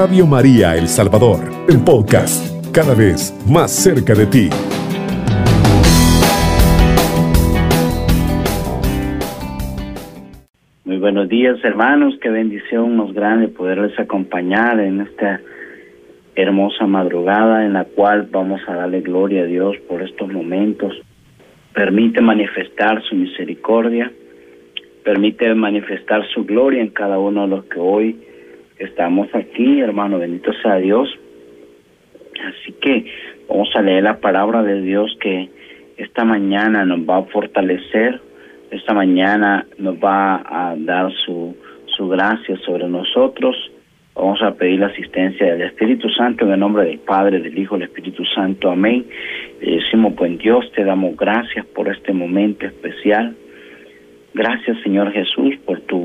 Radio María El Salvador, el podcast, cada vez más cerca de ti. Muy buenos días hermanos, qué bendición más grande poderles acompañar en esta hermosa madrugada en la cual vamos a darle gloria a Dios por estos momentos. Permite manifestar su misericordia, permite manifestar su gloria en cada uno de los que hoy estamos aquí, hermano, bendito sea Dios. Así que vamos a leer la palabra de Dios que esta mañana nos va a fortalecer, esta mañana nos va a dar su, su gracia sobre nosotros. Vamos a pedir la asistencia del Espíritu Santo en el nombre del Padre, del Hijo, del Espíritu Santo. Amén. Le decimos, buen Dios, te damos gracias por este momento especial. Gracias, Señor Jesús, por tu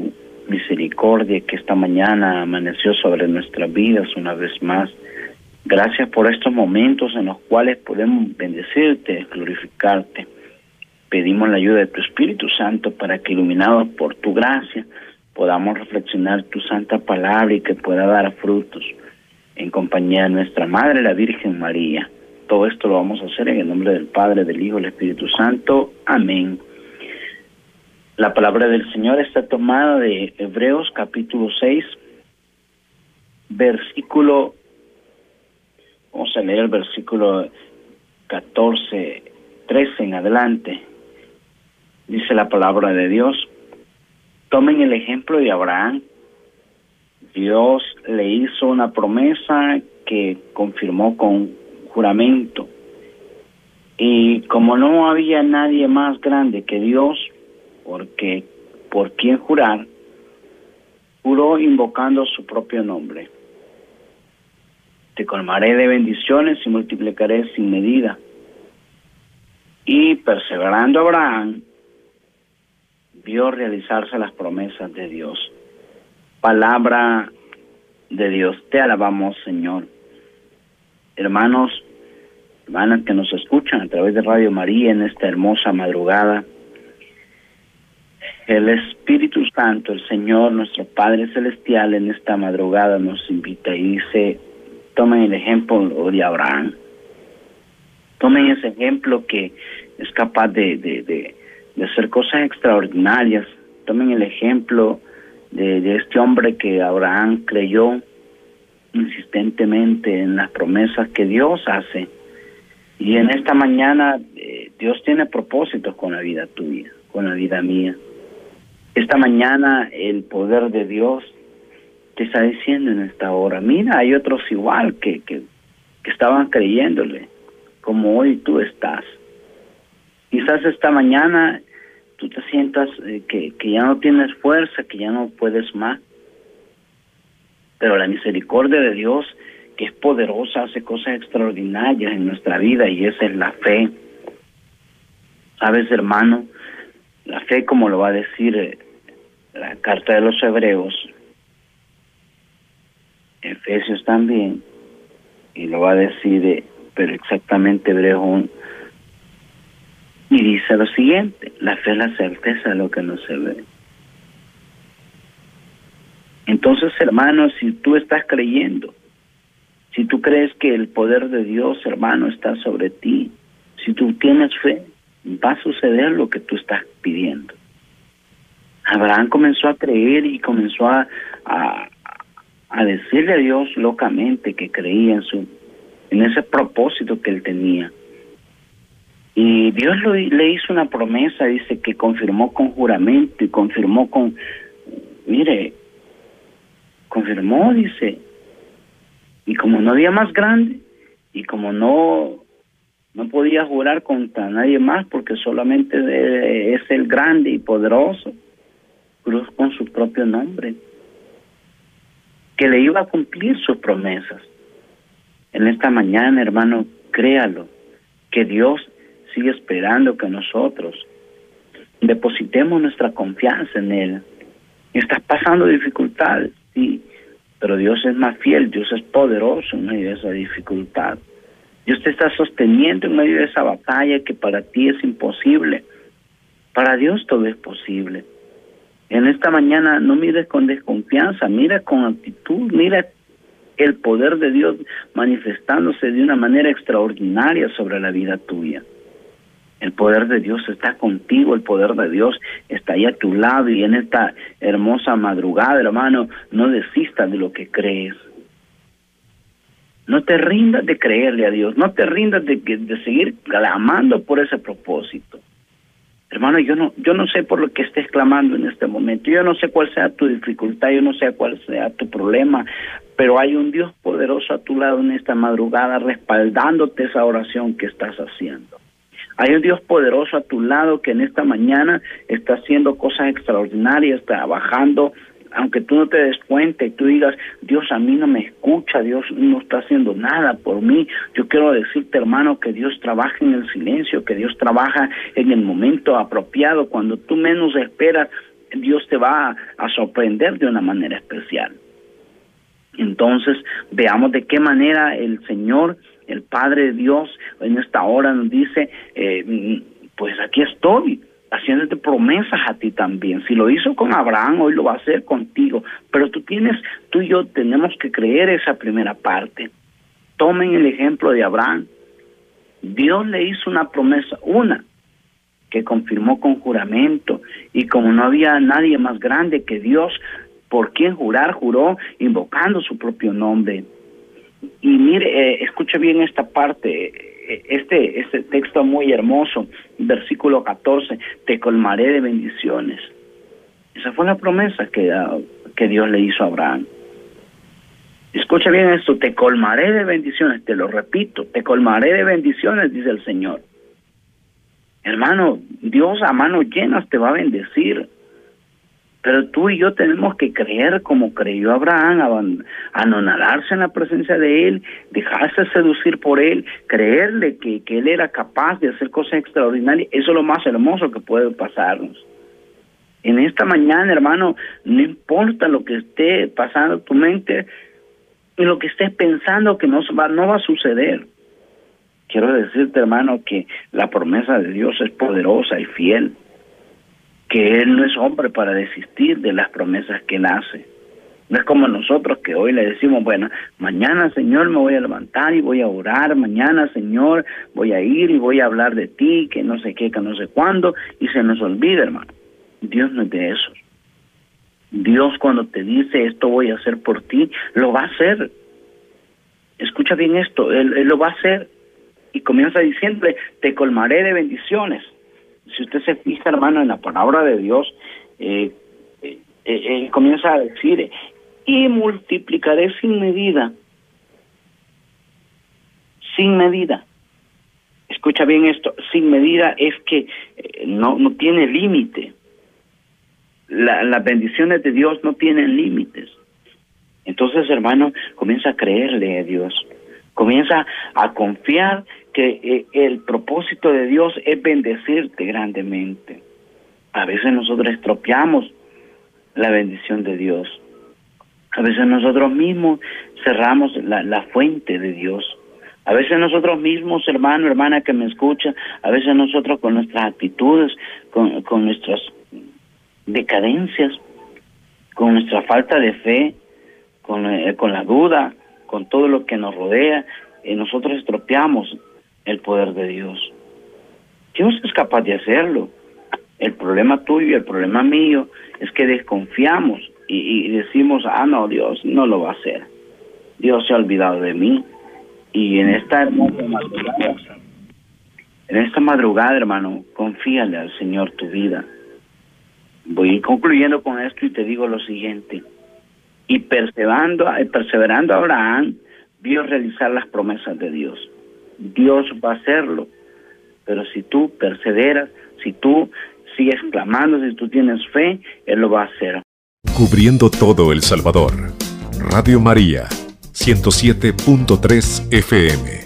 misericordia que esta mañana amaneció sobre nuestras vidas una vez más. Gracias por estos momentos en los cuales podemos bendecirte, glorificarte. Pedimos la ayuda de tu Espíritu Santo para que, iluminados por tu gracia, podamos reflexionar tu santa palabra y que pueda dar frutos en compañía de nuestra Madre, la Virgen María. Todo esto lo vamos a hacer en el nombre del Padre, del Hijo y del Espíritu Santo. Amén. La palabra del Señor está tomada de Hebreos capítulo 6, versículo, vamos a leer el versículo 14, 13 en adelante. Dice la palabra de Dios, tomen el ejemplo de Abraham. Dios le hizo una promesa que confirmó con juramento. Y como no había nadie más grande que Dios, porque por quien jurar, juró invocando su propio nombre. Te colmaré de bendiciones y multiplicaré sin medida. Y perseverando Abraham, vio realizarse las promesas de Dios. Palabra de Dios, te alabamos Señor. Hermanos, hermanas que nos escuchan a través de Radio María en esta hermosa madrugada, el Espíritu Santo, el Señor, nuestro Padre Celestial, en esta madrugada nos invita y dice, tomen el ejemplo de Abraham. Tomen ese ejemplo que es capaz de, de, de, hacer cosas extraordinarias. Tomen el ejemplo de, este hombre que Abraham creyó insistentemente en las promesas que Dios hace. Y en esta mañana eh, Dios tiene propósitos con la vida tuya, con la vida mía. Esta mañana el poder de Dios te está diciendo en esta hora, mira, hay otros igual que, que, estaban creyéndole, como hoy tú estás. Quizás esta mañana tú te sientas eh, que, que ya no tienes fuerza, que ya no puedes más, pero la misericordia de Dios, que es poderosa, hace cosas extraordinarias en nuestra vida y esa es la fe. Sabes, hermano, la fe, como lo va a decir eh, la carta de los hebreos, Efesios también, y lo va a decir, eh, pero exactamente Hebreo 1, y dice lo siguiente, la fe es la certeza de lo que no se ve. Entonces, hermano, si tú estás creyendo, si tú crees que el poder de Dios, hermano, está sobre ti, si tú tienes fe, va a suceder lo que tú estás pidiendo. Abraham comenzó a creer y comenzó a, a, decirle a Dios locamente que creía en su en ese propósito que él tenía. Y Dios lo, le hizo una promesa, dice que confirmó con juramento y confirmó con, mire, confirmó, dice, y como no había más grande, y como no no podía jurar contra nadie más porque solamente es el grande y poderoso, cruz con su propio nombre, que le iba a cumplir sus promesas. En esta mañana, hermano, créalo, que Dios sigue esperando que nosotros depositemos nuestra confianza en Él. Estás pasando dificultades, sí, pero Dios es más fiel, Dios es poderoso en medio de esa dificultad. Dios te está sosteniendo en medio de esa batalla que para ti es imposible. Para Dios todo es posible. En esta mañana no mires con desconfianza, mira con actitud, mira el poder de Dios manifestándose de una manera extraordinaria sobre la vida tuya. El poder de Dios está contigo, el poder de Dios está ahí a tu lado y en esta hermosa madrugada, hermano, no desistas de lo que crees. No te rindas de creerle a Dios, no te rindas de, de seguir clamando por ese propósito. Hermano, yo no, yo no sé por lo que estés clamando en este momento, yo no sé cuál sea tu dificultad, yo no sé cuál sea tu problema, pero hay un Dios poderoso a tu lado en esta madrugada respaldándote esa oración que estás haciendo. Hay un Dios poderoso a tu lado que en esta mañana está haciendo cosas extraordinarias, trabajando, aunque tú no te des cuenta y tú digas, Dios a mí no me escucha, Dios no está haciendo nada por mí. Yo quiero decirte, hermano, que Dios trabaja en el silencio, que Dios trabaja en el momento apropiado. Cuando tú menos esperas, Dios te va a sorprender de una manera especial. Entonces, veamos de qué manera el Señor el Padre Dios en esta hora nos dice, eh, pues aquí estoy haciéndote promesas a ti también. Si lo hizo con Abraham, hoy lo va a hacer contigo. Pero tú tienes, tú y yo tenemos que creer esa primera parte. Tomen el ejemplo de Abraham. Dios le hizo una promesa, una, que confirmó con juramento, y como no había nadie más grande que Dios, por quien jurar, juró invocando su propio nombre. Y mire, eh, escuche bien esta parte, este, este texto muy hermoso, versículo 14, te colmaré de bendiciones. Esa fue la promesa que, ah, que Dios le hizo a Abraham. Escucha bien esto, te colmaré de bendiciones, te lo repito, te colmaré de bendiciones, dice el Señor. Hermano, Dios a manos llenas te va a bendecir. Pero tú y yo tenemos que creer como creyó Abraham, anonarse en la presencia de Él, dejarse seducir por Él, creerle que, Él era capaz de hacer cosas extraordinarias. Eso es lo más hermoso que puede pasarnos. En esta mañana, hermano, no importa lo que esté pasando en tu mente y lo que estés pensando que no va a suceder. Quiero decirte, hermano, que la promesa de Dios es poderosa y fiel que Él no es hombre para desistir de las promesas que Él hace. No es como nosotros que hoy le decimos, bueno, mañana Señor me voy a levantar y voy a orar, mañana Señor voy a ir y voy a hablar de ti, que no sé qué, que no sé cuándo, y se nos olvida, hermano. Dios no es de eso. Dios cuando te dice esto voy a hacer por ti, lo va a hacer. Escucha bien esto, Él, lo va a hacer. Y comienza diciéndole, te colmaré de bendiciones si usted se fija, hermano, en la palabra de Dios, eh, eh, eh comienza a decir, y multiplicaré sin medida, sin medida. Escucha bien esto, sin medida es que eh, no, no tiene límite. La, las bendiciones de Dios no tienen límites. Entonces, hermano, comienza a creerle a Dios. Comienza a confiar que eh, el propósito de Dios es bendecirte grandemente. A veces nosotros estropeamos la bendición de Dios. A veces nosotros mismos cerramos la, la fuente de Dios. A veces nosotros mismos, hermano, hermana que me escucha, a veces nosotros con nuestras actitudes, con, con nuestras decadencias, con nuestra falta de fe, con, eh, con la duda, con todo lo que nos rodea, eh, nosotros estropeamos el poder de Dios. Dios es capaz de hacerlo. El problema tuyo y el problema mío es que desconfiamos y, decimos, ah, no, Dios no lo va a hacer. Dios se ha olvidado de mí. Y en esta hermosa madrugada, en esta madrugada, hermano, confíale al Señor tu vida. Voy concluyendo con esto y te digo lo siguiente. Y perseverando, perseverando Abraham, vio realizar las promesas de Dios. Dios va a hacerlo. Pero si tú perseveras, si tú sigues clamando, si tú tienes fe, Él lo va a hacer. Cubriendo todo El Salvador. Radio María, 107.3 FM.